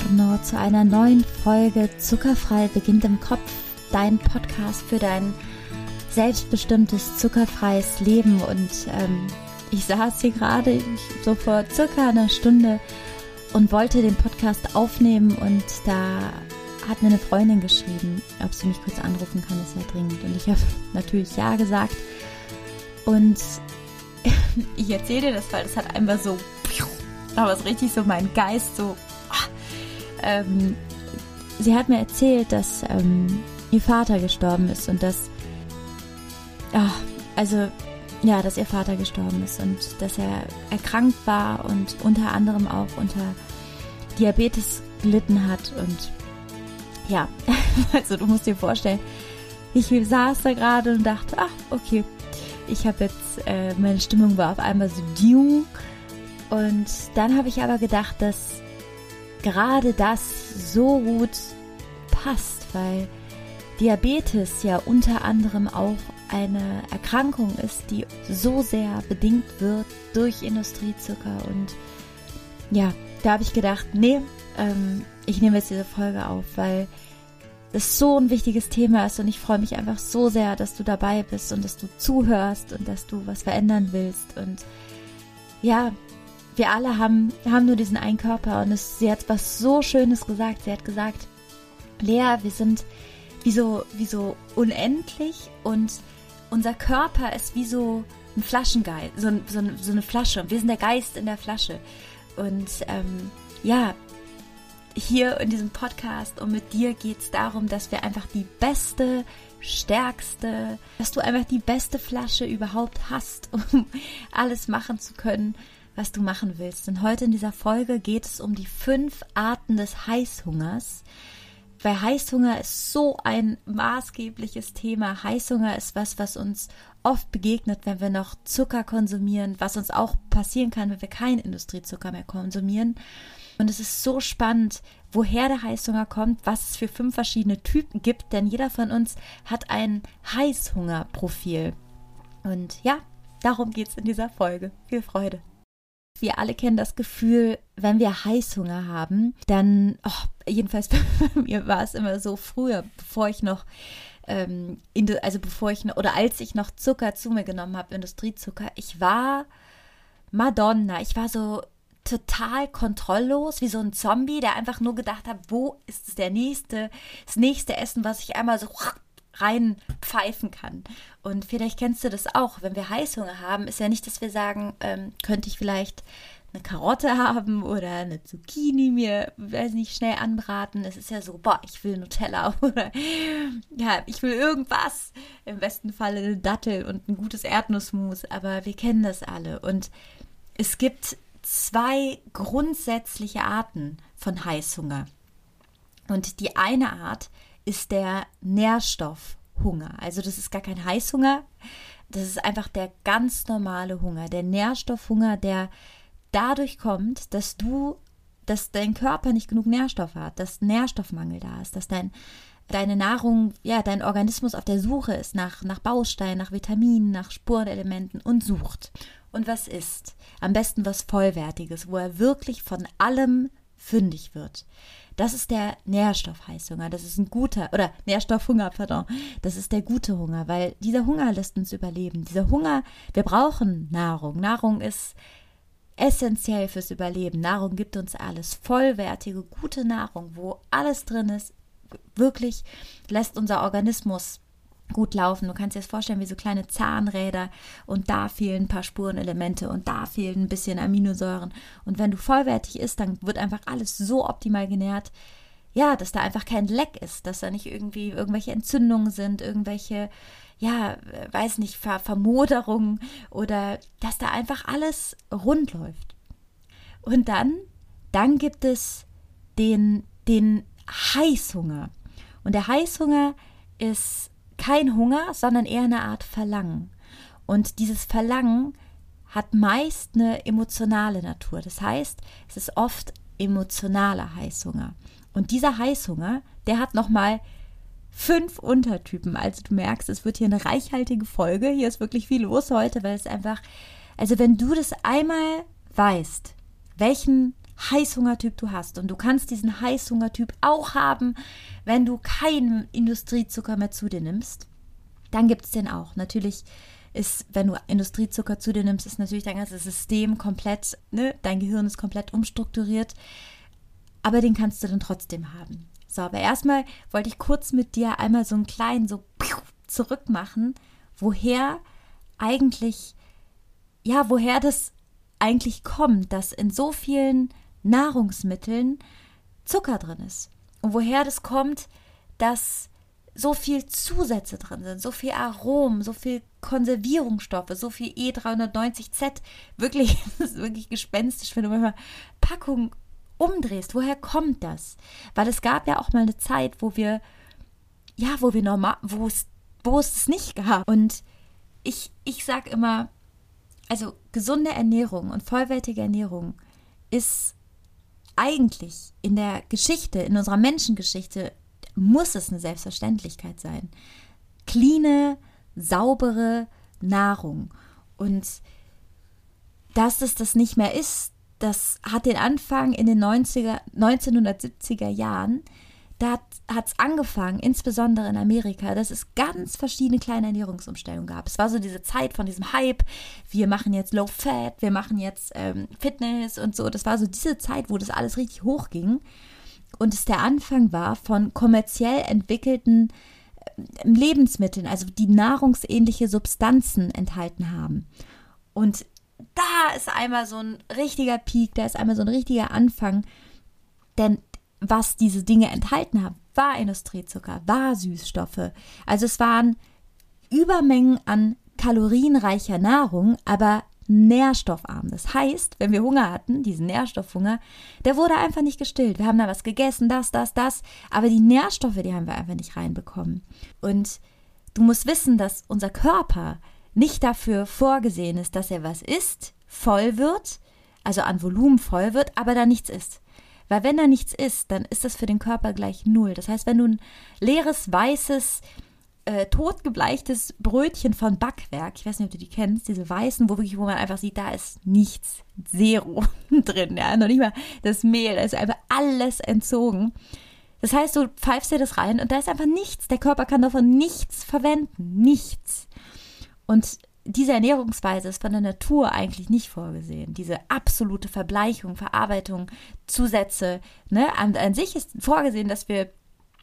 buongiorno zu einer neuen Folge Zuckerfrei beginnt im Kopf, dein Podcast für dein selbstbestimmtes zuckerfreies Leben. Und ähm, ich saß hier gerade so vor circa einer Stunde und wollte den Podcast aufnehmen und da hat mir eine Freundin geschrieben, ob sie mich kurz anrufen kann, ist ja dringend. Und ich habe natürlich ja gesagt. Und ich erzähle dir das, weil das hat einfach so, aber es richtig so mein Geist so. Ähm, sie hat mir erzählt, dass ähm, ihr Vater gestorben ist und dass, ja, also ja, dass ihr Vater gestorben ist und dass er erkrankt war und unter anderem auch unter Diabetes gelitten hat und ja, also du musst dir vorstellen, ich saß da gerade und dachte, ach, okay, ich habe jetzt, äh, meine Stimmung war auf einmal so. Und dann habe ich aber gedacht, dass gerade das so gut passt, weil Diabetes ja unter anderem auch eine Erkrankung ist, die so sehr bedingt wird durch Industriezucker. Und ja, da habe ich gedacht, nee, ähm, ich nehme jetzt diese Folge auf, weil es so ein wichtiges Thema ist und ich freue mich einfach so sehr, dass du dabei bist und dass du zuhörst und dass du was verändern willst. Und ja, wir alle haben, haben nur diesen einen Körper und es, sie hat was so Schönes gesagt. Sie hat gesagt, Lea, wir sind wie so, wie so unendlich und unser Körper ist wie so ein Flaschengeist, so, so, so eine Flasche. Wir sind der Geist in der Flasche. Und ähm, ja, hier in diesem Podcast und mit dir geht es darum, dass wir einfach die beste, stärkste, dass du einfach die beste Flasche überhaupt hast, um alles machen zu können, was du machen willst. Und heute in dieser Folge geht es um die fünf Arten des Heißhungers. Weil Heißhunger ist so ein maßgebliches Thema. Heißhunger ist was, was uns oft begegnet, wenn wir noch Zucker konsumieren, was uns auch passieren kann, wenn wir keinen Industriezucker mehr konsumieren. Und es ist so spannend, woher der Heißhunger kommt, was es für fünf verschiedene Typen gibt, denn jeder von uns hat ein Heißhungerprofil. Und ja, darum geht es in dieser Folge. Viel Freude. Wir alle kennen das Gefühl, wenn wir Heißhunger haben, dann, oh, jedenfalls bei mir war es immer so früher, bevor ich noch, ähm, also bevor ich noch, oder als ich noch Zucker zu mir genommen habe, Industriezucker, ich war Madonna, ich war so total kontrolllos, wie so ein Zombie, der einfach nur gedacht hat, wo ist der nächste, das nächste Essen, was ich einmal so reinpfeifen kann. Und vielleicht kennst du das auch, wenn wir Heißhunger haben, ist ja nicht, dass wir sagen, ähm, könnte ich vielleicht eine Karotte haben oder eine Zucchini mir, weiß nicht, schnell anbraten. Es ist ja so, boah, ich will Nutella oder ja, ich will irgendwas. Im besten Fall eine Dattel und ein gutes Erdnussmus, aber wir kennen das alle. Und es gibt zwei grundsätzliche Arten von Heißhunger. Und die eine Art ist der Nährstoffhunger. Also das ist gar kein Heißhunger, das ist einfach der ganz normale Hunger, der Nährstoffhunger, der dadurch kommt, dass du, dass dein Körper nicht genug Nährstoff hat, dass Nährstoffmangel da ist, dass dein deine Nahrung, ja, dein Organismus auf der Suche ist nach, nach Bausteinen, nach Vitaminen, nach Spurenelementen und sucht und was isst. Am besten was Vollwertiges, wo er wirklich von allem fündig wird. Das ist der Nährstoffheißhunger. Das ist ein guter, oder Nährstoffhunger, pardon. Das ist der gute Hunger, weil dieser Hunger lässt uns überleben. Dieser Hunger, wir brauchen Nahrung. Nahrung ist essentiell fürs Überleben. Nahrung gibt uns alles. Vollwertige, gute Nahrung, wo alles drin ist, wirklich lässt unser Organismus gut laufen. Du kannst dir das vorstellen wie so kleine Zahnräder und da fehlen ein paar Spurenelemente und da fehlen ein bisschen Aminosäuren. Und wenn du vollwertig isst, dann wird einfach alles so optimal genährt, ja, dass da einfach kein Leck ist, dass da nicht irgendwie irgendwelche Entzündungen sind, irgendwelche, ja, weiß nicht, Ver Vermoderungen oder dass da einfach alles rund läuft. Und dann, dann gibt es den, den Heißhunger. Und der Heißhunger ist kein Hunger, sondern eher eine Art Verlangen. Und dieses Verlangen hat meist eine emotionale Natur. Das heißt, es ist oft emotionaler Heißhunger. Und dieser Heißhunger, der hat nochmal fünf Untertypen. Also du merkst, es wird hier eine reichhaltige Folge. Hier ist wirklich viel los heute, weil es einfach, also wenn du das einmal weißt, welchen Heißhungertyp du hast. Und du kannst diesen Heißhungertyp auch haben, wenn du keinen Industriezucker mehr zu dir nimmst. Dann gibt es den auch. Natürlich ist, wenn du Industriezucker zu dir nimmst, ist natürlich dein ganzes System komplett, ne, dein Gehirn ist komplett umstrukturiert. Aber den kannst du dann trotzdem haben. So, aber erstmal wollte ich kurz mit dir einmal so einen kleinen, so zurückmachen, woher eigentlich, ja, woher das eigentlich kommt, dass in so vielen Nahrungsmitteln Zucker drin ist. Und woher das kommt, dass so viel Zusätze drin sind, so viel Aromen, so viel Konservierungsstoffe, so viel E390Z. Wirklich, das ist wirklich gespenstisch, wenn du manchmal Packungen umdrehst. Woher kommt das? Weil es gab ja auch mal eine Zeit, wo wir, ja, wo wir normal, wo es, wo es es nicht gab. Und ich, ich sag immer, also gesunde Ernährung und vollwertige Ernährung ist eigentlich in der Geschichte, in unserer Menschengeschichte, muss es eine Selbstverständlichkeit sein. Cleane, saubere Nahrung. Und dass es das nicht mehr ist, das hat den Anfang in den 90er, 1970er Jahren da hat es angefangen, insbesondere in Amerika, dass es ganz verschiedene kleine Ernährungsumstellungen gab. Es war so diese Zeit von diesem Hype, wir machen jetzt Low Fat, wir machen jetzt ähm, Fitness und so. Das war so diese Zeit, wo das alles richtig hochging. Und es der Anfang war von kommerziell entwickelten äh, Lebensmitteln, also die nahrungsähnliche Substanzen enthalten haben. Und da ist einmal so ein richtiger Peak, da ist einmal so ein richtiger Anfang. Denn was diese Dinge enthalten haben, war Industriezucker, war Süßstoffe. Also es waren Übermengen an kalorienreicher Nahrung, aber nährstoffarm. Das heißt, wenn wir Hunger hatten, diesen Nährstoffhunger, der wurde einfach nicht gestillt. Wir haben da was gegessen, das, das, das, aber die Nährstoffe, die haben wir einfach nicht reinbekommen. Und du musst wissen, dass unser Körper nicht dafür vorgesehen ist, dass er was isst, voll wird, also an Volumen voll wird, aber da nichts ist. Weil wenn da nichts ist, dann ist das für den Körper gleich null. Das heißt, wenn du ein leeres, weißes, äh, totgebleichtes Brötchen von Backwerk, ich weiß nicht, ob du die kennst, diese weißen, wo wirklich, wo man einfach sieht, da ist nichts, Zero drin, ja, noch nicht mal das Mehl, da ist einfach alles entzogen. Das heißt, du pfeifst dir das rein und da ist einfach nichts. Der Körper kann davon nichts verwenden, nichts. Und diese Ernährungsweise ist von der Natur eigentlich nicht vorgesehen. Diese absolute Verbleichung, Verarbeitung, Zusätze. Ne? An, an sich ist vorgesehen, dass wir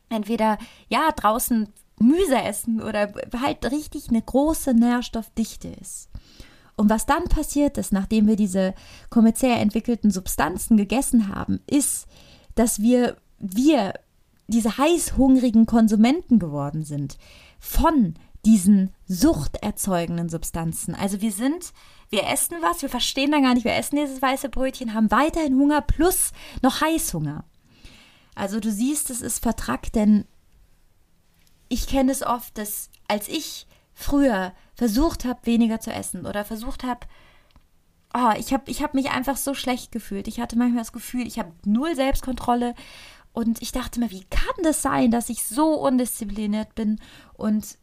entweder ja draußen Müse essen oder halt richtig eine große Nährstoffdichte ist. Und was dann passiert ist, nachdem wir diese kommerziell entwickelten Substanzen gegessen haben, ist, dass wir, wir diese heißhungrigen Konsumenten geworden sind von diesen suchterzeugenden Substanzen. Also wir sind, wir essen was, wir verstehen dann gar nicht, wir essen dieses weiße Brötchen, haben weiterhin Hunger plus noch Heißhunger. Also du siehst, es ist vertrackt, denn ich kenne es oft, dass als ich früher versucht habe, weniger zu essen oder versucht habe, oh, ich habe ich hab mich einfach so schlecht gefühlt. Ich hatte manchmal das Gefühl, ich habe null Selbstkontrolle und ich dachte mir, wie kann das sein, dass ich so undiszipliniert bin und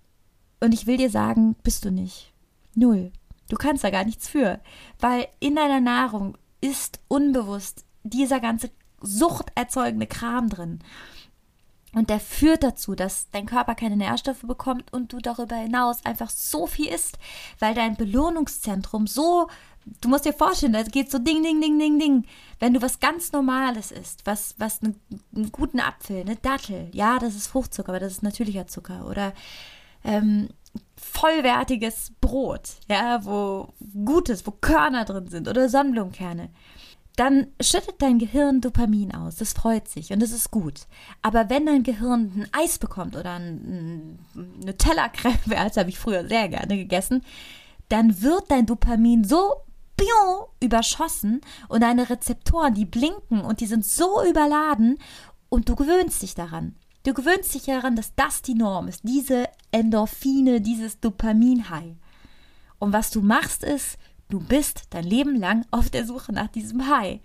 und ich will dir sagen, bist du nicht. Null. Du kannst da gar nichts für. Weil in deiner Nahrung ist unbewusst dieser ganze suchterzeugende Kram drin. Und der führt dazu, dass dein Körper keine Nährstoffe bekommt und du darüber hinaus einfach so viel isst, weil dein Belohnungszentrum so, du musst dir vorstellen, da geht so ding, ding, ding, ding, ding. Wenn du was ganz Normales isst, was, was einen, einen guten Apfel, eine Dattel, ja, das ist Fruchtzucker, aber das ist natürlicher Zucker oder ähm, vollwertiges Brot, ja, wo Gutes, wo Körner drin sind oder Sonnenblumenkerne, dann schüttet dein Gehirn Dopamin aus. Das freut sich und das ist gut. Aber wenn dein Gehirn ein Eis bekommt oder ein, ein Nutella-Creme, das habe ich früher sehr gerne gegessen, dann wird dein Dopamin so überschossen und deine Rezeptoren, die blinken und die sind so überladen und du gewöhnst dich daran. Du gewöhnst dich daran, dass das die Norm ist, diese Endorphine, dieses Dopamin-High. Und was du machst ist, du bist dein Leben lang auf der Suche nach diesem High.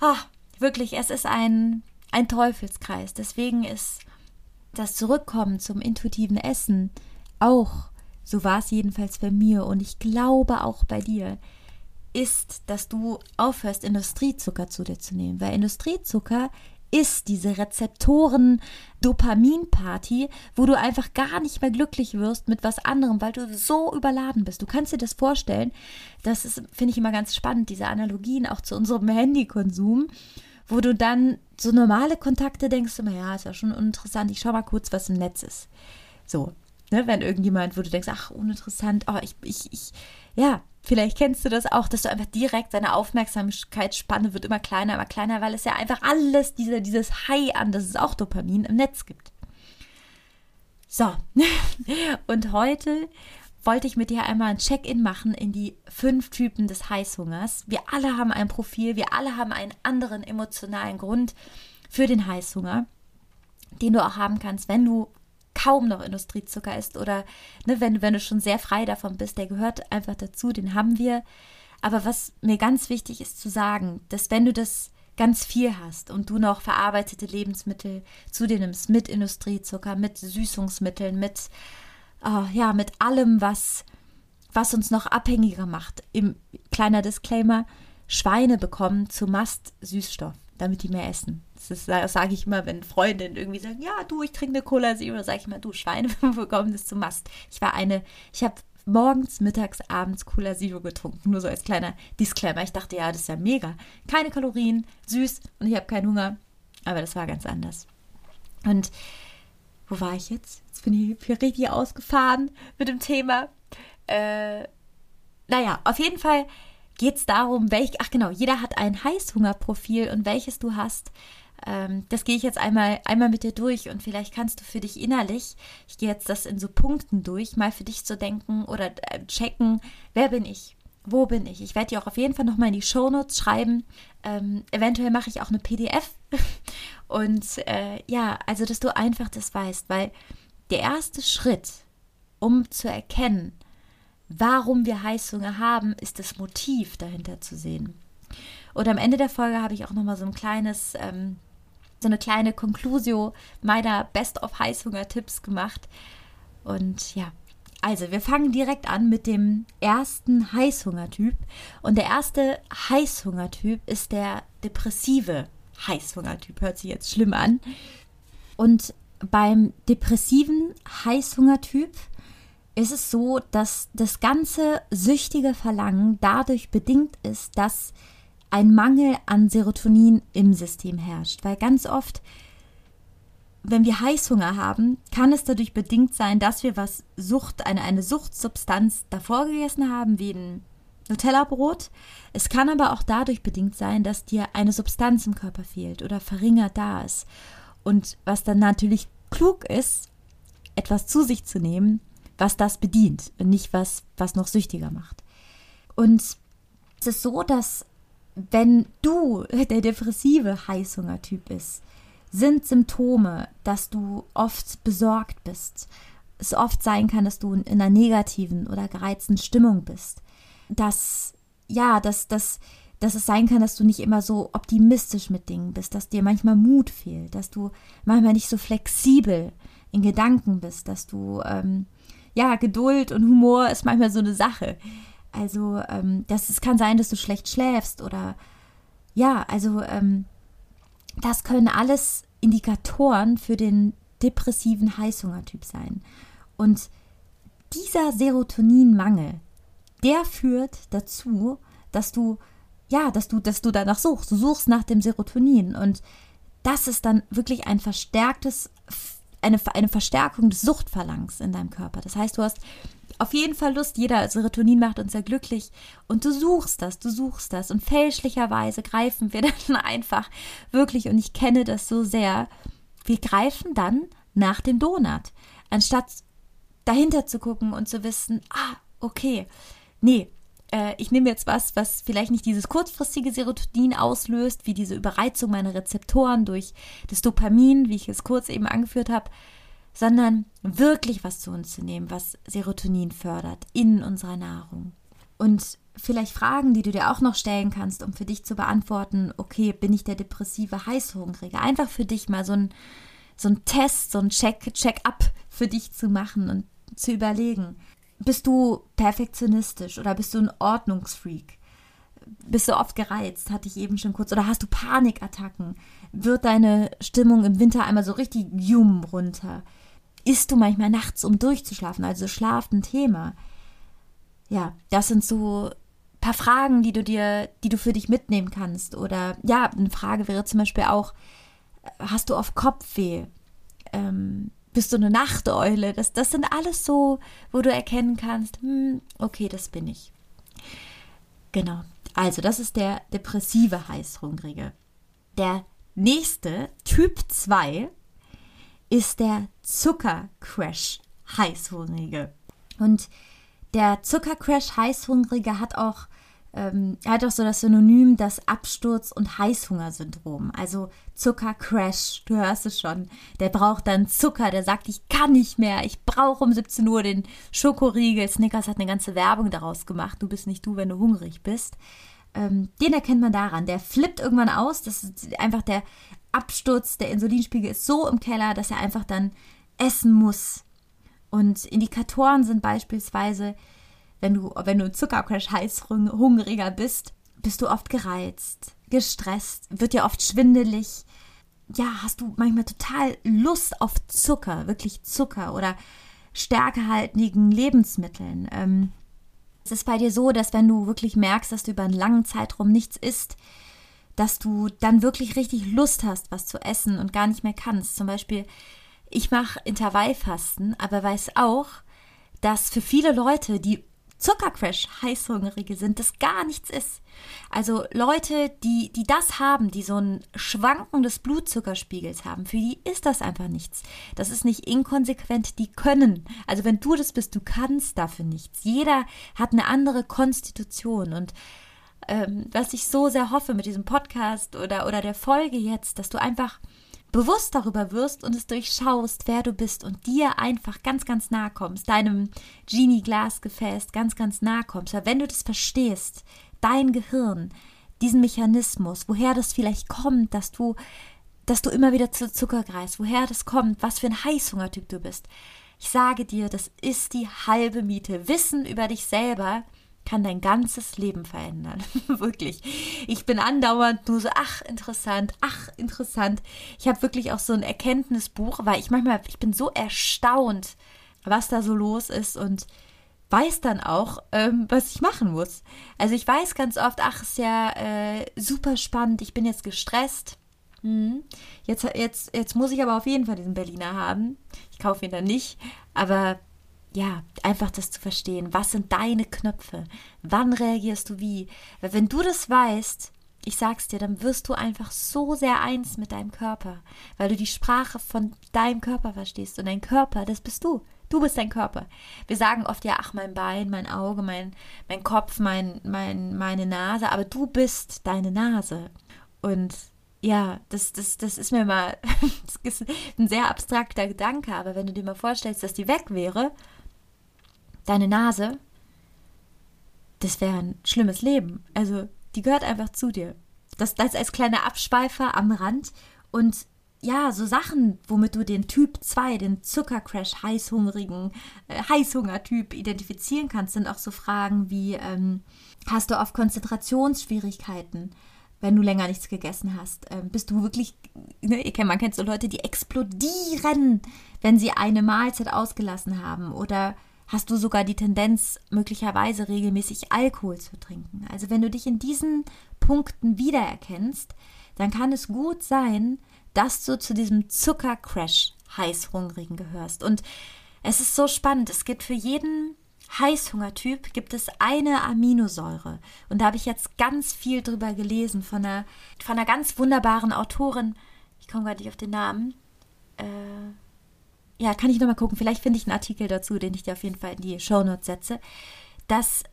Ah, wirklich, es ist ein, ein Teufelskreis. Deswegen ist das Zurückkommen zum intuitiven Essen auch, so war es jedenfalls bei mir und ich glaube auch bei dir, ist, dass du aufhörst, Industriezucker zu dir zu nehmen, weil Industriezucker ist diese Rezeptoren Dopaminparty, wo du einfach gar nicht mehr glücklich wirst mit was anderem, weil du so überladen bist. Du kannst dir das vorstellen. Das finde ich immer ganz spannend, diese Analogien auch zu unserem Handykonsum, wo du dann so normale Kontakte denkst, immer, ja, ist ja schon uninteressant, ich schau mal kurz, was im Netz ist. So, ne, wenn irgendjemand, wo du denkst, ach, uninteressant, oh, ich, ich, ich, ja, vielleicht kennst du das auch, dass du einfach direkt seine Aufmerksamkeitsspanne wird immer kleiner, immer kleiner, weil es ja einfach alles, diese, dieses High an, dass es auch Dopamin im Netz gibt. So, und heute wollte ich mit dir einmal ein Check-in machen in die fünf Typen des Heißhungers. Wir alle haben ein Profil, wir alle haben einen anderen emotionalen Grund für den Heißhunger, den du auch haben kannst, wenn du kaum noch Industriezucker isst oder ne, wenn, wenn du schon sehr frei davon bist, der gehört einfach dazu, den haben wir. Aber was mir ganz wichtig ist zu sagen, dass wenn du das ganz viel hast und du noch verarbeitete Lebensmittel zu dir nimmst, mit Industriezucker, mit Süßungsmitteln, mit, oh, ja, mit allem, was, was uns noch abhängiger macht. Im kleiner Disclaimer, Schweine bekommen zu Mast Süßstoff damit die mehr essen. Das, sage ich immer, wenn Freundinnen irgendwie sagen, ja, du, ich trinke eine Cola Zero, sage ich immer, du, Schweine bekommen das zum Mast. Ich war eine, ich habe morgens, mittags, abends Cola Zero getrunken, nur so als kleiner Disclaimer. Ich dachte, ja, das ist ja mega. Keine Kalorien, süß und ich habe keinen Hunger. Aber das war ganz anders. Und wo war ich jetzt? Jetzt bin ich hier richtig ausgefahren mit dem Thema. Äh, naja, auf jeden Fall geht es darum, welch, ach genau, jeder hat ein Heißhungerprofil und welches du hast. Ähm, das gehe ich jetzt einmal, einmal mit dir durch und vielleicht kannst du für dich innerlich, ich gehe jetzt das in so Punkten durch, mal für dich zu denken oder äh, checken, wer bin ich? Wo bin ich? Ich werde dir auch auf jeden Fall nochmal in die Shownotes schreiben. Ähm, eventuell mache ich auch eine PDF. und äh, ja, also dass du einfach das weißt, weil der erste Schritt, um zu erkennen, warum wir Heißhunger haben, ist das Motiv dahinter zu sehen. Und am Ende der Folge habe ich auch nochmal so ein kleines, ähm, so eine kleine Conclusio meiner Best of Heißhunger-Tipps gemacht. Und ja, also wir fangen direkt an mit dem ersten Heißhungertyp. Und der erste Heißhungertyp ist der depressive Heißhungertyp. Hört sich jetzt schlimm an. Und beim depressiven Heißhungertyp ist es so, dass das ganze süchtige Verlangen dadurch bedingt ist, dass ein Mangel an Serotonin im System herrscht. Weil ganz oft, wenn wir Heißhunger haben, kann es dadurch bedingt sein, dass wir was Sucht, eine, eine Suchtsubstanz davor gegessen haben, wie ein Nutella-Brot. Es kann aber auch dadurch bedingt sein, dass dir eine Substanz im Körper fehlt oder verringert da ist. Und was dann natürlich klug ist, etwas zu sich zu nehmen, was das bedient und nicht was, was noch süchtiger macht. Und es ist so, dass wenn du der depressive Heißhungertyp bist, sind Symptome, dass du oft besorgt bist. Es oft sein kann, dass du in einer negativen oder gereizten Stimmung bist. Dass, ja, dass, dass, dass es sein kann, dass du nicht immer so optimistisch mit Dingen bist, dass dir manchmal Mut fehlt, dass du manchmal nicht so flexibel in Gedanken bist, dass du ähm, ja, Geduld und Humor ist manchmal so eine Sache. Also, ähm, das, es kann sein, dass du schlecht schläfst oder ja, also ähm, das können alles Indikatoren für den depressiven Heißhungertyp sein. Und dieser Serotoninmangel, der führt dazu, dass du ja, dass du, dass du danach suchst. Du suchst nach dem Serotonin und das ist dann wirklich ein verstärktes eine, eine Verstärkung des Suchtverlangs in deinem Körper. Das heißt, du hast auf jeden Fall Lust, jeder Serotonin macht uns sehr glücklich. Und du suchst das, du suchst das. Und fälschlicherweise greifen wir dann einfach wirklich und ich kenne das so sehr, wir greifen dann nach dem Donut, anstatt dahinter zu gucken und zu wissen, ah, okay, nee, äh, ich nehme jetzt was, was vielleicht nicht dieses kurzfristige Serotonin auslöst, wie diese Überreizung meiner Rezeptoren durch das Dopamin, wie ich es kurz eben angeführt habe, sondern wirklich was zu uns zu nehmen, was Serotonin fördert in unserer Nahrung. Und vielleicht Fragen, die du dir auch noch stellen kannst, um für dich zu beantworten, okay, bin ich der depressive Heißhungrige? Einfach für dich mal so ein, so ein Test, so ein Check, Check-up für dich zu machen und zu überlegen, bist du perfektionistisch oder bist du ein Ordnungsfreak? bist du oft gereizt, hatte ich eben schon kurz, oder hast du Panikattacken? Wird deine Stimmung im Winter einmal so richtig jum runter? Isst du manchmal nachts, um durchzuschlafen? Also Schlaf ein Thema. Ja, das sind so paar Fragen, die du dir, die du für dich mitnehmen kannst. Oder ja, eine Frage wäre zum Beispiel auch, hast du oft Kopfweh? Ähm, bist du eine Nachteule? Das, das sind alles so, wo du erkennen kannst, hm, okay, das bin ich. Genau. Also, das ist der depressive Heißhungrige. Der nächste, Typ 2, ist der Zuckercrash Heißhungrige. Und der Zuckercrash Heißhungrige hat auch ähm, er hat auch so das Synonym das Absturz- und Heißhungersyndrom. Also Zuckercrash, du hörst es schon. Der braucht dann Zucker, der sagt, ich kann nicht mehr, ich brauche um 17 Uhr den Schokoriegel. Snickers hat eine ganze Werbung daraus gemacht. Du bist nicht du, wenn du hungrig bist. Ähm, den erkennt man daran. Der flippt irgendwann aus. Das ist einfach der Absturz, der Insulinspiegel ist so im Keller, dass er einfach dann essen muss. Und Indikatoren sind beispielsweise wenn du, wenn du Zuckercrash heißhungriger bist, bist du oft gereizt, gestresst, wird dir oft schwindelig. Ja, hast du manchmal total Lust auf Zucker, wirklich Zucker oder stärkehaltigen Lebensmitteln. Ähm, es ist bei dir so, dass wenn du wirklich merkst, dass du über einen langen Zeitraum nichts isst, dass du dann wirklich richtig Lust hast, was zu essen und gar nicht mehr kannst. Zum Beispiel, ich mache Intervallfasten, aber weiß auch, dass für viele Leute, die Zuckercrash Heißhungrige sind, das gar nichts ist. Also Leute, die, die das haben, die so ein Schwanken des Blutzuckerspiegels haben, für die ist das einfach nichts. Das ist nicht inkonsequent, die können. Also wenn du das bist, du kannst dafür nichts. Jeder hat eine andere Konstitution und ähm, was ich so sehr hoffe mit diesem Podcast oder, oder der Folge jetzt, dass du einfach bewusst darüber wirst und es durchschaust, wer du bist und dir einfach ganz, ganz nahe kommst, deinem Genie-Glasgefäß ganz, ganz nahe kommst. Weil wenn du das verstehst, dein Gehirn, diesen Mechanismus, woher das vielleicht kommt, dass du, dass du immer wieder zu Zucker greifst, woher das kommt, was für ein Heißhungertyp du bist. Ich sage dir, das ist die halbe Miete. Wissen über dich selber kann dein ganzes Leben verändern. wirklich. Ich bin andauernd nur so, ach, interessant, ach, interessant. Ich habe wirklich auch so ein Erkenntnisbuch, weil ich manchmal, ich bin so erstaunt, was da so los ist und weiß dann auch, ähm, was ich machen muss. Also ich weiß ganz oft, ach, ist ja äh, super spannend, ich bin jetzt gestresst. Hm. Jetzt, jetzt, jetzt muss ich aber auf jeden Fall diesen Berliner haben. Ich kaufe ihn dann nicht, aber ja, einfach das zu verstehen. Was sind deine Knöpfe? Wann reagierst du wie? Weil wenn du das weißt, ich sag's dir, dann wirst du einfach so sehr eins mit deinem Körper, weil du die Sprache von deinem Körper verstehst. Und dein Körper, das bist du. Du bist dein Körper. Wir sagen oft ja, ach, mein Bein, mein Auge, mein, mein Kopf, mein, mein, meine Nase, aber du bist deine Nase. Und ja, das, das, das ist mir mal das ist ein sehr abstrakter Gedanke, aber wenn du dir mal vorstellst, dass die weg wäre, deine Nase, das wäre ein schlimmes Leben. Also, die gehört einfach zu dir. Das, das als kleiner Abschweifer am Rand. Und ja, so Sachen, womit du den Typ 2, den Zuckercrash, heißhungrigen, äh, Heißhungertyp identifizieren kannst, sind auch so Fragen wie, ähm, hast du oft Konzentrationsschwierigkeiten? wenn du länger nichts gegessen hast? Ähm, bist du wirklich, ne, man kennt so Leute, die explodieren, wenn sie eine Mahlzeit ausgelassen haben? Oder hast du sogar die Tendenz, möglicherweise regelmäßig Alkohol zu trinken. Also wenn du dich in diesen Punkten wiedererkennst, dann kann es gut sein, dass du zu diesem Zuckercrash Heißhungrigen gehörst. Und es ist so spannend. Es gibt für jeden Heißhungertyp gibt es eine Aminosäure. Und da habe ich jetzt ganz viel drüber gelesen von einer, von einer ganz wunderbaren Autorin. Ich komme gerade nicht auf den Namen. Äh, ja, kann ich nochmal gucken, vielleicht finde ich einen Artikel dazu, den ich dir auf jeden Fall in die Shownotes setze, dass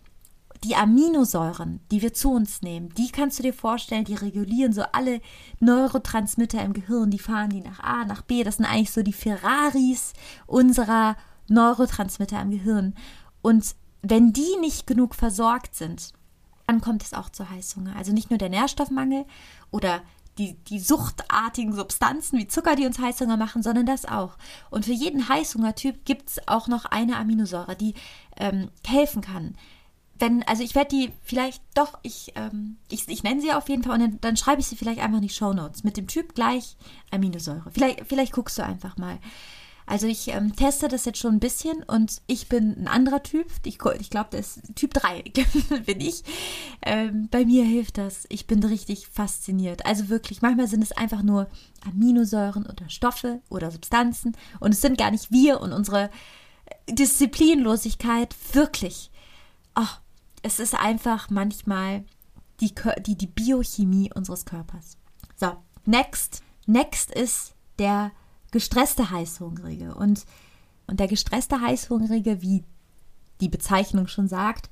die Aminosäuren, die wir zu uns nehmen, die kannst du dir vorstellen, die regulieren so alle Neurotransmitter im Gehirn, die fahren die nach A, nach B, das sind eigentlich so die Ferraris unserer Neurotransmitter im Gehirn. Und wenn die nicht genug versorgt sind, dann kommt es auch zu Heißhunger. Also nicht nur der Nährstoffmangel oder die, die suchtartigen Substanzen wie Zucker, die uns Heißhunger machen, sondern das auch. Und für jeden Heißhungertyp gibt es auch noch eine Aminosäure, die ähm, helfen kann. wenn, also ich werde die vielleicht doch, ich, ähm, ich, ich nenne sie auf jeden Fall und dann, dann schreibe ich sie vielleicht einfach in die Show Notes mit dem Typ gleich Aminosäure. Vielleicht, vielleicht guckst du einfach mal. Also ich ähm, teste das jetzt schon ein bisschen und ich bin ein anderer Typ. Ich, ich glaube, das ist Typ 3 bin ich. Ähm, bei mir hilft das. Ich bin richtig fasziniert. Also wirklich, manchmal sind es einfach nur Aminosäuren oder Stoffe oder Substanzen und es sind gar nicht wir und unsere Disziplinlosigkeit. Wirklich. Oh, es ist einfach manchmal die, die, die Biochemie unseres Körpers. So, next. Next ist der gestresste Heißhungrige. Und, und der gestresste Heißhungrige, wie die Bezeichnung schon sagt,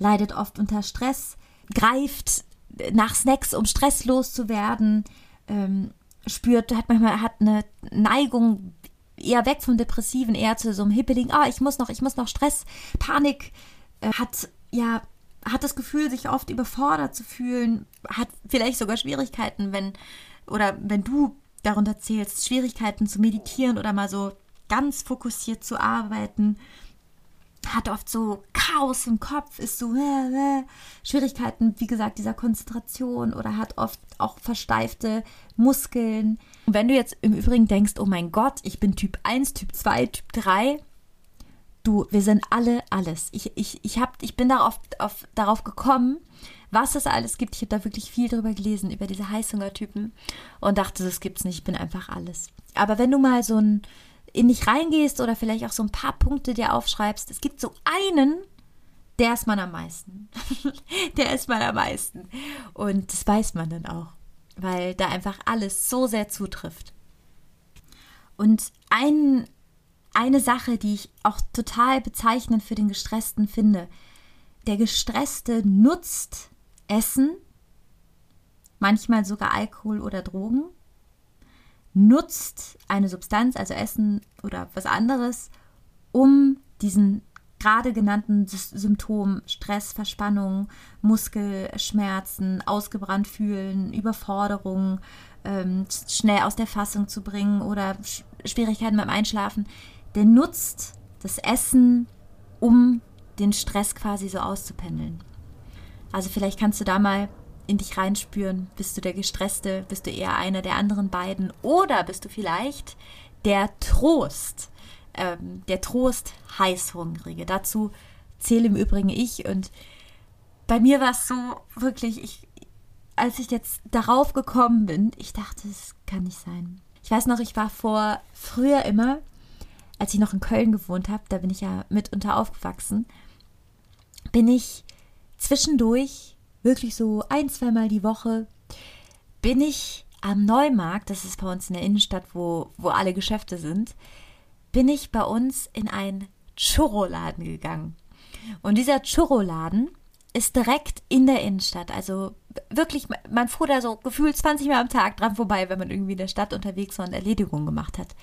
leidet oft unter Stress, greift nach Snacks, um stresslos zu werden, ähm, spürt, hat manchmal hat eine Neigung eher weg vom Depressiven, eher zu so einem Hippeling, ah, ich muss noch, ich muss noch Stress, Panik, äh, hat ja, hat das Gefühl, sich oft überfordert zu fühlen, hat vielleicht sogar Schwierigkeiten, wenn, oder wenn du darunter zählst, Schwierigkeiten zu meditieren oder mal so ganz fokussiert zu arbeiten, hat oft so Chaos im Kopf, ist so äh, äh, Schwierigkeiten, wie gesagt, dieser Konzentration oder hat oft auch versteifte Muskeln. Und wenn du jetzt im Übrigen denkst, oh mein Gott, ich bin Typ 1, Typ 2, Typ 3, du, wir sind alle alles. Ich, ich, ich, hab, ich bin darauf, auf, darauf gekommen, was es alles gibt. Ich habe da wirklich viel drüber gelesen, über diese Heißhungertypen und dachte, das gibt's nicht, ich bin einfach alles. Aber wenn du mal so ein in dich reingehst oder vielleicht auch so ein paar Punkte dir aufschreibst, es gibt so einen, der ist man am meisten. der ist man am meisten. Und das weiß man dann auch, weil da einfach alles so sehr zutrifft. Und ein, eine Sache, die ich auch total bezeichnend für den Gestressten finde, der Gestresste nutzt Essen, manchmal sogar Alkohol oder Drogen, nutzt eine Substanz, also Essen oder was anderes, um diesen gerade genannten Symptom Stress, Verspannung, Muskelschmerzen, ausgebrannt fühlen, Überforderung, ähm, schnell aus der Fassung zu bringen oder Sch Schwierigkeiten beim Einschlafen, der nutzt das Essen, um den Stress quasi so auszupendeln. Also vielleicht kannst du da mal in dich reinspüren. Bist du der Gestresste? Bist du eher einer der anderen beiden? Oder bist du vielleicht der Trost? Ähm, der Trost heißhungrige. Dazu zähle im Übrigen ich. Und bei mir war es so wirklich, ich, als ich jetzt darauf gekommen bin, ich dachte, es kann nicht sein. Ich weiß noch, ich war vor früher immer, als ich noch in Köln gewohnt habe, da bin ich ja mitunter aufgewachsen, bin ich zwischendurch, wirklich so ein, zweimal die Woche, bin ich am Neumarkt, das ist bei uns in der Innenstadt, wo, wo alle Geschäfte sind, bin ich bei uns in einen Churro-Laden gegangen. Und dieser Churro-Laden ist direkt in der Innenstadt. Also wirklich, man fuhr da so gefühlt 20 Mal am Tag dran vorbei, wenn man irgendwie in der Stadt unterwegs war und Erledigungen gemacht hat.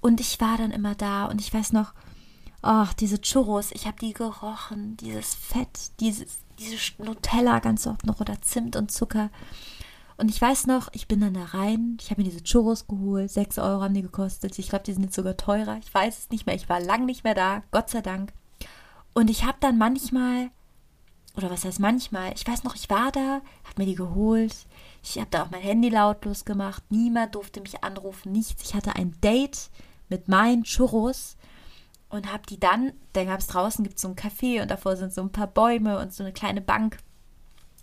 Und ich war dann immer da und ich weiß noch, ach, diese Churros, ich habe die gerochen, dieses Fett, dieses, diese Nutella ganz oft noch oder Zimt und Zucker. Und ich weiß noch, ich bin dann da rein, ich habe mir diese Churros geholt, 6 Euro haben die gekostet. Ich glaube, die sind jetzt sogar teurer. Ich weiß es nicht mehr. Ich war lang nicht mehr da, Gott sei Dank. Und ich habe dann manchmal, oder was heißt manchmal, ich weiß noch, ich war da, habe mir die geholt. Ich habe da auch mein Handy lautlos gemacht. Niemand durfte mich anrufen, nichts. Ich hatte ein Date mit meinen Churros und habe die dann, dann gab es draußen gibt so ein Café und davor sind so ein paar Bäume und so eine kleine Bank.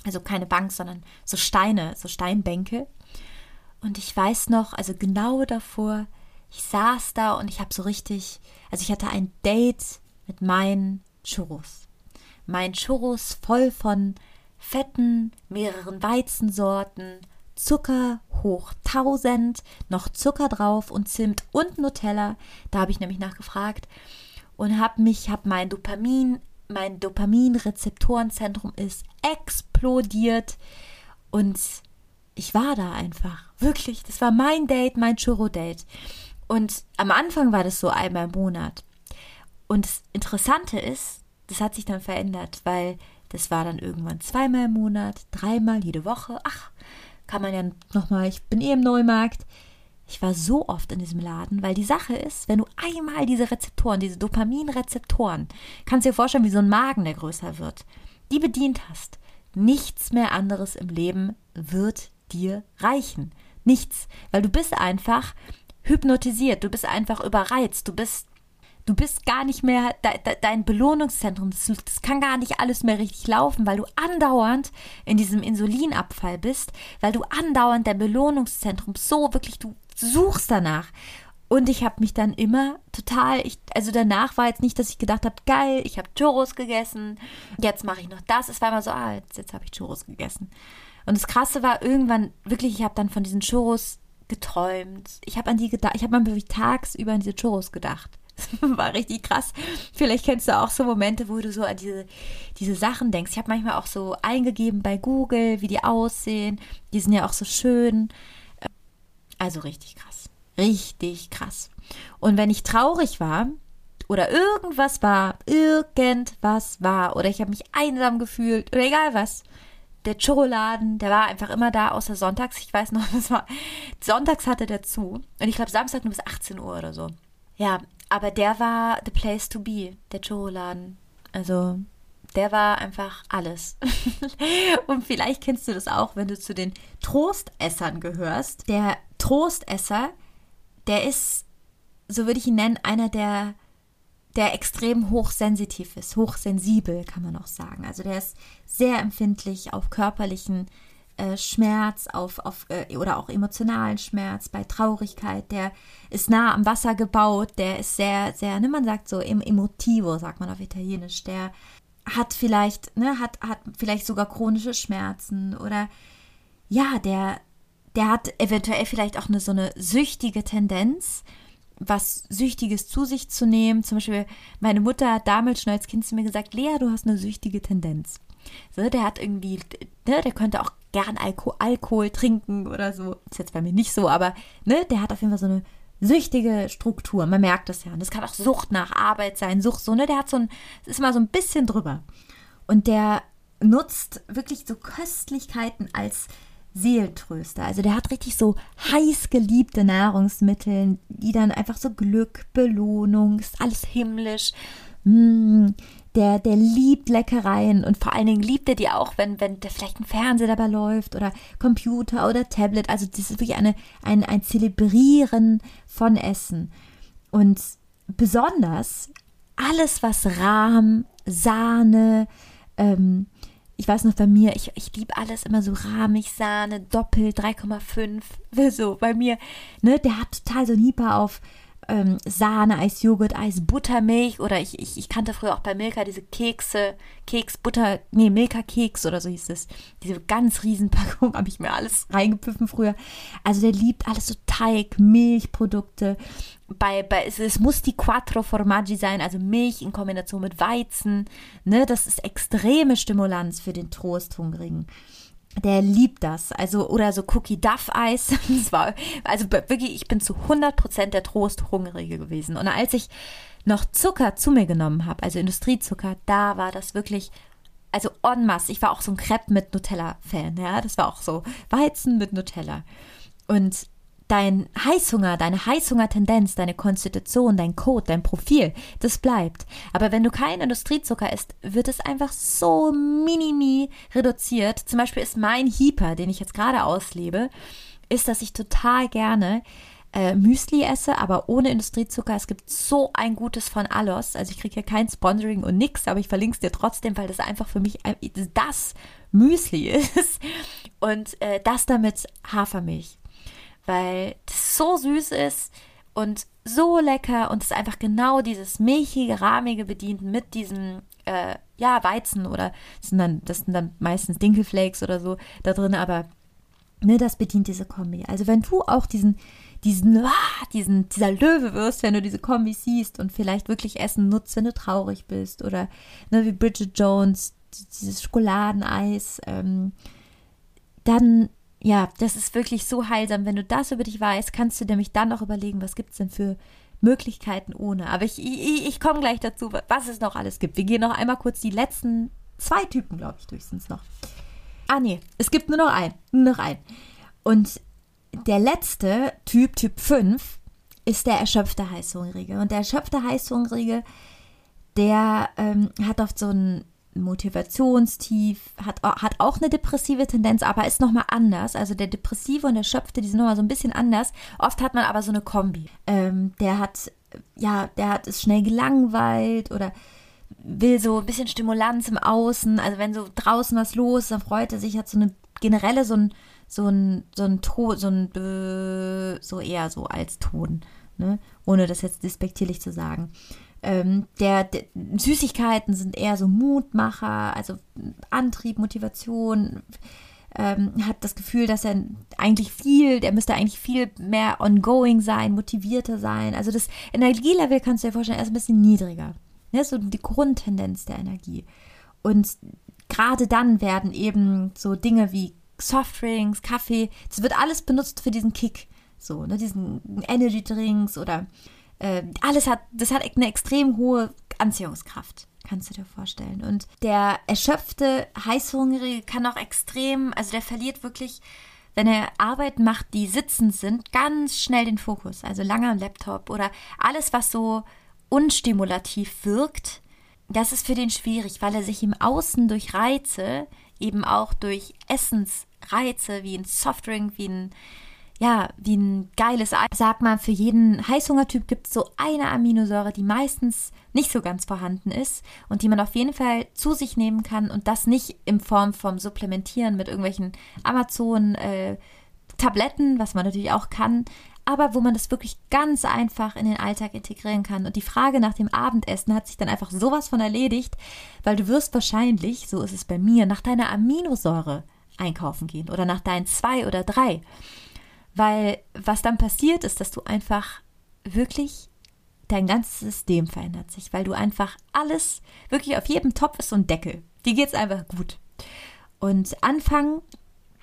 Also keine Bank, sondern so Steine, so Steinbänke. Und ich weiß noch, also genau davor, ich saß da und ich habe so richtig, also ich hatte ein Date mit meinen Churros. Mein Churros voll von Fetten, mehreren Weizensorten, Zucker hoch 1000, noch Zucker drauf und Zimt und Nutella. Da habe ich nämlich nachgefragt und habe mich, habe mein Dopamin, mein Dopaminrezeptorenzentrum ist explodiert und ich war da einfach. Wirklich, das war mein Date, mein Churro-Date. Und am Anfang war das so einmal im Monat. Und das Interessante ist, das hat sich dann verändert, weil das war dann irgendwann zweimal im Monat, dreimal jede Woche. Ach, kann man ja nochmal, ich bin eh im Neumarkt. Ich war so oft in diesem Laden, weil die Sache ist, wenn du einmal diese Rezeptoren, diese Dopaminrezeptoren, kannst dir vorstellen, wie so ein Magen, der größer wird, die bedient hast, nichts mehr anderes im Leben wird dir reichen. Nichts, weil du bist einfach hypnotisiert, du bist einfach überreizt, du bist Du bist gar nicht mehr de, de, dein Belohnungszentrum. Das, das, kann gar nicht alles mehr richtig laufen, weil du andauernd in diesem Insulinabfall bist, weil du andauernd dein Belohnungszentrum so wirklich, du suchst danach. Und ich habe mich dann immer total, ich, also danach war jetzt nicht, dass ich gedacht habe, geil, ich habe Churros gegessen, jetzt mache ich noch das. Es war immer so, ah, jetzt, jetzt habe ich Churros gegessen. Und das Krasse war irgendwann, wirklich, ich habe dann von diesen Churros geträumt. Ich habe an die gedacht, ich habe mal wirklich tagsüber an diese Churros gedacht. war richtig krass. Vielleicht kennst du auch so Momente, wo du so an diese, diese Sachen denkst. Ich habe manchmal auch so eingegeben bei Google, wie die aussehen. Die sind ja auch so schön. Also richtig krass. Richtig krass. Und wenn ich traurig war oder irgendwas war, irgendwas war oder ich habe mich einsam gefühlt oder egal was, der Churroladen, der war einfach immer da, außer sonntags. Ich weiß noch, das war, sonntags hatte der zu. Und ich glaube, Samstag nur bis 18 Uhr oder so. Ja, aber der war the place to be, der Churro-Laden. Also, der war einfach alles. und vielleicht kennst du das auch, wenn du zu den Trostessern gehörst. Der Trostesser, der ist, so würde ich ihn nennen, einer der, der extrem hochsensitiv ist, hochsensibel, kann man auch sagen. Also der ist sehr empfindlich auf körperlichen äh, Schmerz, auf, auf äh, oder auch emotionalen Schmerz, bei Traurigkeit, der ist nah am Wasser gebaut, der ist sehr, sehr, ne, man sagt so im emotivo, sagt man auf Italienisch, der hat vielleicht, ne, hat, hat vielleicht sogar chronische Schmerzen oder ja, der, der hat eventuell vielleicht auch eine so eine süchtige Tendenz, was Süchtiges zu sich zu nehmen. Zum Beispiel, meine Mutter hat damals schon als Kind zu mir gesagt, Lea, du hast eine süchtige Tendenz. So, der hat irgendwie, ne, der könnte auch gern Alko Alkohol trinken oder so. Ist jetzt bei mir nicht so, aber ne, der hat auf jeden Fall so eine süchtige Struktur. Man merkt das ja. Und das kann auch Sucht nach Arbeit sein, Sucht so, ne? Der hat so ein, ist mal so ein bisschen drüber. Und der nutzt wirklich so Köstlichkeiten als Seelentröster. Also der hat richtig so heiß geliebte Nahrungsmittel, die dann einfach so Glück, Belohnung, ist alles himmlisch. Mm, der, der liebt Leckereien und vor allen Dingen liebt er die auch, wenn, wenn der vielleicht ein Fernseher dabei läuft oder Computer oder Tablet. Also das ist wirklich eine, ein, ein Zelebrieren von Essen. Und besonders alles, was Rahm, Sahne, ähm, ich weiß noch bei mir, ich, ich liebe alles immer so rahmig, Sahne, doppelt, 3,5, so bei mir, ne, der hat total so ein Hyper auf ähm, Sahne, Eis, Joghurt, Eis, Buttermilch oder ich, ich, ich kannte früher auch bei Milka diese Kekse, Keks, Butter, nee, Milka-Keks oder so hieß es. Diese ganz riesen Packung habe ich mir alles reingepfiffen früher. Also der liebt alles so Teig, Milchprodukte. Bei, bei, es, es muss die Quattro Formaggi sein, also Milch in Kombination mit Weizen. Ne, das ist extreme Stimulanz für den Trosthungrigen der liebt das. Also, oder so Cookie Duff Eis. Das war, also wirklich, ich bin zu 100% der Trosthungrige gewesen. Und als ich noch Zucker zu mir genommen habe, also Industriezucker, da war das wirklich, also en masse. Ich war auch so ein Crepe mit Nutella-Fan, ja. Das war auch so Weizen mit Nutella. Und dein Heißhunger, deine Heißhungertendenz, deine Konstitution, dein Code, dein Profil, das bleibt. Aber wenn du keinen Industriezucker isst, wird es einfach so minimi reduziert. Zum Beispiel ist mein Hyper, den ich jetzt gerade auslebe, ist, dass ich total gerne äh, Müsli esse, aber ohne Industriezucker. Es gibt so ein gutes von Alos. Also ich kriege ja kein Sponsoring und nix, aber ich verlinke es dir trotzdem, weil das einfach für mich das Müsli ist. Und äh, das damit Hafermilch weil das so süß ist und so lecker und es einfach genau dieses milchige, rahmige bedient mit diesem äh, ja, Weizen oder das sind, dann, das sind dann meistens Dinkelflakes oder so da drin, aber ne, das bedient diese Kombi. Also wenn du auch diesen, diesen, ah, diesen, dieser Löwe wirst, wenn du diese Kombi siehst und vielleicht wirklich Essen nutzt, wenn du traurig bist oder ne, wie Bridget Jones, dieses Schokoladeneis, ähm, dann ja, das ist wirklich so heilsam. Wenn du das über dich weißt, kannst du nämlich dann auch überlegen, was gibt es denn für Möglichkeiten ohne. Aber ich, ich, ich komme gleich dazu, was es noch alles gibt. Wir gehen noch einmal kurz die letzten zwei Typen, glaube ich, durch sind es noch. Ah, nee, es gibt nur noch einen. Nur noch einen. Und der letzte Typ, Typ 5, ist der erschöpfte Heißhungrige. Und der erschöpfte Heißhungrige, der ähm, hat oft so ein Motivationstief, hat, hat auch eine depressive Tendenz, aber ist nochmal anders. Also der Depressive und der Erschöpfte, die sind nochmal so ein bisschen anders. Oft hat man aber so eine Kombi. Ähm, der hat, ja, der hat es schnell gelangweilt oder will so ein bisschen Stimulanz im Außen. Also wenn so draußen was los ist, dann freut er sich, hat so eine generelle so ein, so ein, so ein Ton, so ein, so eher so als Ton, ne? Ohne das jetzt despektierlich zu sagen. Ähm, der, der, Süßigkeiten sind eher so Mutmacher, also Antrieb, Motivation. Ähm, hat das Gefühl, dass er eigentlich viel, der müsste eigentlich viel mehr ongoing sein, motivierter sein. Also das Energielevel kannst du dir vorstellen, er ist ein bisschen niedriger. Ne? So die Grundtendenz der Energie. Und gerade dann werden eben so Dinge wie Softdrinks, Kaffee, das wird alles benutzt für diesen Kick. So, ne, diesen Energy Drinks oder äh, alles hat, das hat eine extrem hohe Anziehungskraft, kannst du dir vorstellen. Und der erschöpfte Heißhungrige kann auch extrem, also der verliert wirklich, wenn er Arbeiten macht, die sitzend sind, ganz schnell den Fokus. Also lange am Laptop oder alles, was so unstimulativ wirkt, das ist für den schwierig, weil er sich im Außen durch Reize, eben auch durch Essensreize, wie ein Softdrink, wie ein ja, wie ein geiles Ei. Sag mal, für jeden Heißhungertyp gibt es so eine Aminosäure, die meistens nicht so ganz vorhanden ist und die man auf jeden Fall zu sich nehmen kann und das nicht in Form vom Supplementieren mit irgendwelchen Amazon-Tabletten, äh, was man natürlich auch kann, aber wo man das wirklich ganz einfach in den Alltag integrieren kann. Und die Frage nach dem Abendessen hat sich dann einfach sowas von erledigt, weil du wirst wahrscheinlich, so ist es bei mir, nach deiner Aminosäure einkaufen gehen oder nach deinen zwei oder drei. Weil was dann passiert ist, dass du einfach wirklich dein ganzes System verändert sich, weil du einfach alles, wirklich auf jedem Topf ist so ein Deckel. Geht es einfach gut. Und anfangen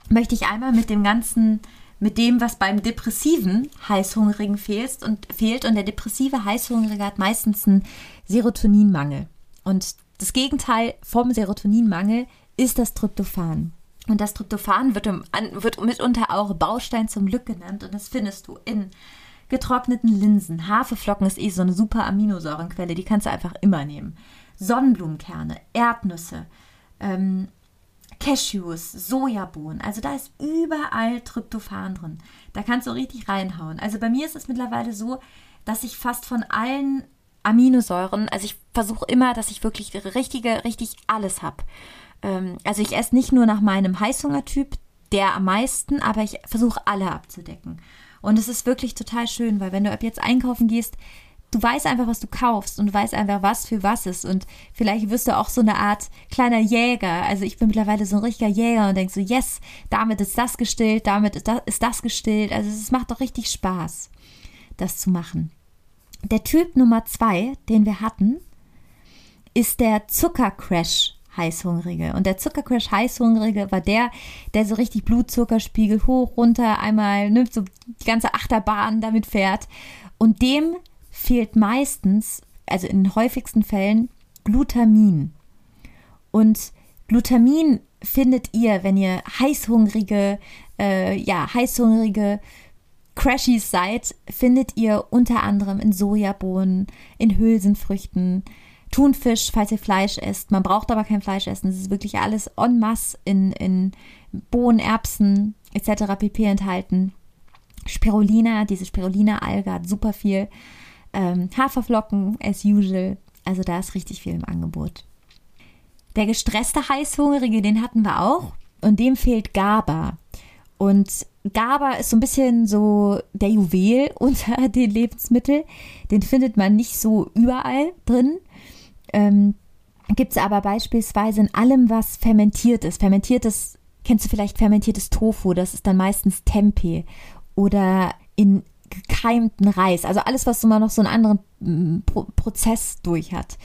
möchte ich einmal mit dem ganzen, mit dem, was beim depressiven Heißhungrigen fehlt und fehlt. Und der depressive Heißhungrige hat meistens einen Serotoninmangel. Und das Gegenteil vom Serotoninmangel ist das Tryptophan. Und das Tryptophan wird, um, wird mitunter auch Baustein zum Glück genannt und das findest du in getrockneten Linsen. Haferflocken ist eh so eine super Aminosäurenquelle, die kannst du einfach immer nehmen. Sonnenblumenkerne, Erdnüsse, ähm, Cashews, Sojabohnen. Also da ist überall Tryptophan drin. Da kannst du richtig reinhauen. Also bei mir ist es mittlerweile so, dass ich fast von allen Aminosäuren, also ich versuche immer, dass ich wirklich richtige, richtig alles habe. Ähm, also ich esse nicht nur nach meinem Heißhungertyp, der am meisten, aber ich versuche alle abzudecken. Und es ist wirklich total schön, weil wenn du ab jetzt einkaufen gehst, du weißt einfach, was du kaufst und du weißt einfach, was für was ist. Und vielleicht wirst du auch so eine Art kleiner Jäger. Also ich bin mittlerweile so ein richtiger Jäger und denk so, yes, damit ist das gestillt, damit ist das, ist das gestillt. Also es macht doch richtig Spaß, das zu machen. Der Typ Nummer zwei, den wir hatten, ist der Zuckercrash Heißhungrige. Und der Zuckercrash Heißhungrige war der, der so richtig Blutzuckerspiegel hoch, runter, einmal nimmt so die ganze Achterbahn damit fährt. Und dem fehlt meistens, also in den häufigsten Fällen, Glutamin. Und Glutamin findet ihr, wenn ihr heißhungrige, äh, ja, heißhungrige Crashies seid, findet ihr unter anderem in Sojabohnen, in Hülsenfrüchten, Thunfisch, falls ihr Fleisch esst. Man braucht aber kein Fleisch essen. Es ist wirklich alles en masse in, in Bohnen, Erbsen etc. pp. enthalten. Spirulina, diese Spirulina-Alge hat super viel. Ähm, Haferflocken, as usual. Also da ist richtig viel im Angebot. Der gestresste Heißhungrige, den hatten wir auch. Und dem fehlt GABA. Und GABA ist so ein bisschen so der Juwel unter den Lebensmitteln. Den findet man nicht so überall drin ähm, gibt es aber beispielsweise in allem, was fermentiert ist. Fermentiertes, kennst du vielleicht fermentiertes Tofu, das ist dann meistens Tempeh. Oder in gekeimten Reis, also alles, was immer noch so einen anderen mm, Pro Prozess durch hat.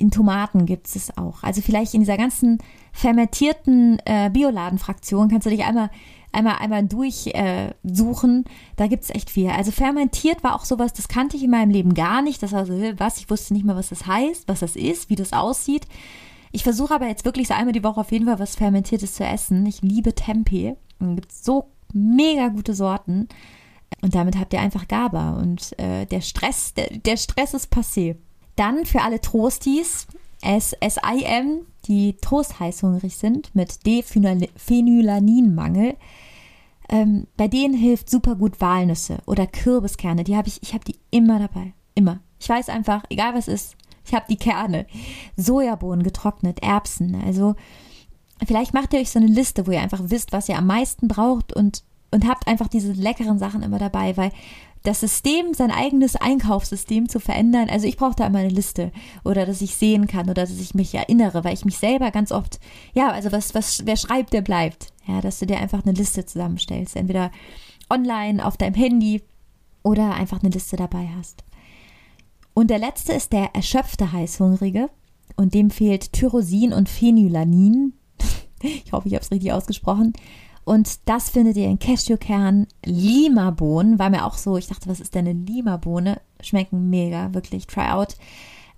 In Tomaten gibt es es auch. Also vielleicht in dieser ganzen fermentierten äh, Bioladenfraktion kannst du dich einmal einmal, einmal durchsuchen. Äh, da gibt es echt viel. Also fermentiert war auch sowas, das kannte ich in meinem Leben gar nicht. Das war so, was, ich wusste nicht mehr, was das heißt, was das ist, wie das aussieht. Ich versuche aber jetzt wirklich so einmal die Woche auf jeden Fall was Fermentiertes zu essen. Ich liebe Tempeh. Gibt so mega gute Sorten. Und damit habt ihr einfach GABA und äh, der Stress, der, der Stress ist passé. Dann für alle Trostis, SIM, die trostheißhungrig sind mit Dephenylalaninmangel. Ähm, bei denen hilft super gut Walnüsse oder Kürbiskerne. Die habe ich, ich habe die immer dabei. Immer. Ich weiß einfach, egal was ist, ich habe die Kerne. Sojabohnen getrocknet, Erbsen. Also vielleicht macht ihr euch so eine Liste, wo ihr einfach wisst, was ihr am meisten braucht und, und habt einfach diese leckeren Sachen immer dabei, weil das System, sein eigenes Einkaufssystem zu verändern. Also ich brauche da immer eine Liste oder dass ich sehen kann oder dass ich mich erinnere, weil ich mich selber ganz oft, ja, also was, was, wer schreibt, der bleibt. Ja, dass du dir einfach eine Liste zusammenstellst. Entweder online, auf deinem Handy oder einfach eine Liste dabei hast. Und der letzte ist der erschöpfte Heißhungrige. Und dem fehlt Tyrosin und Phenolanin. ich hoffe, ich habe es richtig ausgesprochen. Und das findet ihr in Cashewkern, Lima-Bohnen, war mir auch so, ich dachte, was ist denn eine Lima-Bohne? Schmecken mega, wirklich, try out.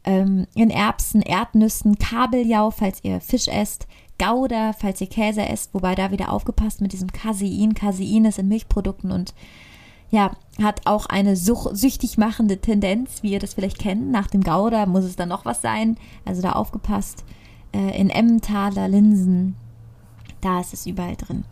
Ähm, in Erbsen, Erdnüssen, Kabeljau, falls ihr Fisch esst, Gouda, falls ihr Käse esst, wobei da wieder aufgepasst mit diesem Casein. Casein ist in Milchprodukten und ja, hat auch eine süchtig machende Tendenz, wie ihr das vielleicht kennt. Nach dem Gouda muss es dann noch was sein. Also da aufgepasst. Äh, in Emmentaler Linsen, da ist es überall drin.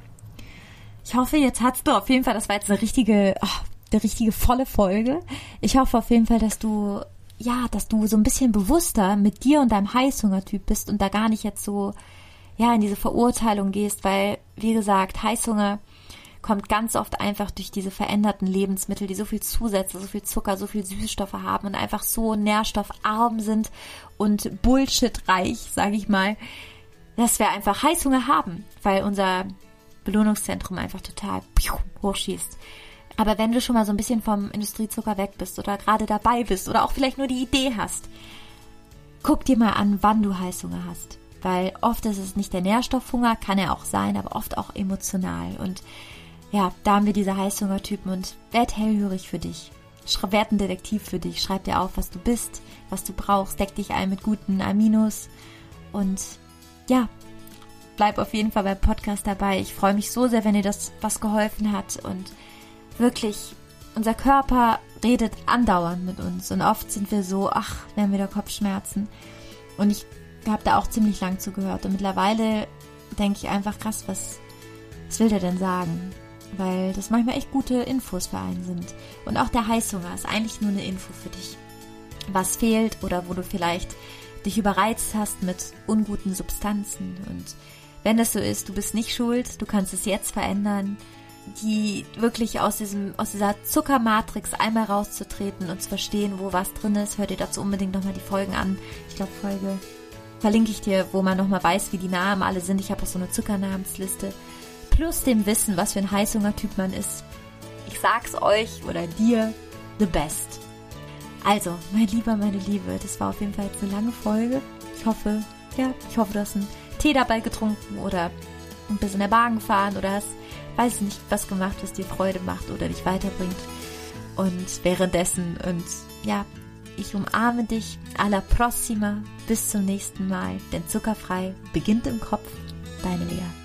Ich hoffe, jetzt hast du auf jeden Fall, das war jetzt eine richtige, oh, eine richtige volle Folge. Ich hoffe auf jeden Fall, dass du, ja, dass du so ein bisschen bewusster mit dir und deinem Heißhungertyp bist und da gar nicht jetzt so, ja, in diese Verurteilung gehst, weil, wie gesagt, Heißhunger kommt ganz oft einfach durch diese veränderten Lebensmittel, die so viel Zusätze, so viel Zucker, so viel Süßstoffe haben und einfach so nährstoffarm sind und bullshitreich, sage ich mal, dass wir einfach Heißhunger haben, weil unser Belohnungszentrum einfach total hochschießt. Aber wenn du schon mal so ein bisschen vom Industriezucker weg bist oder gerade dabei bist oder auch vielleicht nur die Idee hast, guck dir mal an, wann du Heißhunger hast. Weil oft ist es nicht der Nährstoffhunger, kann er auch sein, aber oft auch emotional. Und ja, da haben wir diese Heißhungertypen und werd hellhörig für dich. Werd ein Detektiv für dich. Schreib dir auf, was du bist, was du brauchst. Deck dich ein mit guten Aminos. Und ja, bleib auf jeden Fall beim Podcast dabei. Ich freue mich so sehr, wenn dir das was geholfen hat. Und wirklich, unser Körper redet andauernd mit uns. Und oft sind wir so, ach, wir haben wieder Kopfschmerzen. Und ich habe da auch ziemlich lang zugehört. Und mittlerweile denke ich einfach, krass, was, was will der denn sagen? weil das manchmal echt gute Infos für einen sind. Und auch der Heißhunger ist eigentlich nur eine Info für dich. Was fehlt oder wo du vielleicht dich überreizt hast mit unguten Substanzen. Und wenn das so ist, du bist nicht schuld, du kannst es jetzt verändern, die wirklich aus diesem, aus dieser Zuckermatrix einmal rauszutreten und zu verstehen, wo was drin ist. Hör dir dazu unbedingt nochmal die Folgen an. Ich glaube, Folge verlinke ich dir, wo man nochmal weiß, wie die Namen alle sind. Ich habe auch so eine Zuckernamensliste plus dem Wissen, was für ein Heißhungertyp man ist. Ich sag's euch oder dir, the best. Also, mein Lieber, meine Liebe, das war auf jeden Fall jetzt eine lange Folge. Ich hoffe, ja, ich hoffe, du hast einen Tee dabei getrunken oder ein bisschen der Wagen gefahren oder hast, weiß nicht, was gemacht, was dir Freude macht oder dich weiterbringt. Und währenddessen und ja, ich umarme dich. Alla prossima. Bis zum nächsten Mal. Denn zuckerfrei beginnt im Kopf. Deine Lea.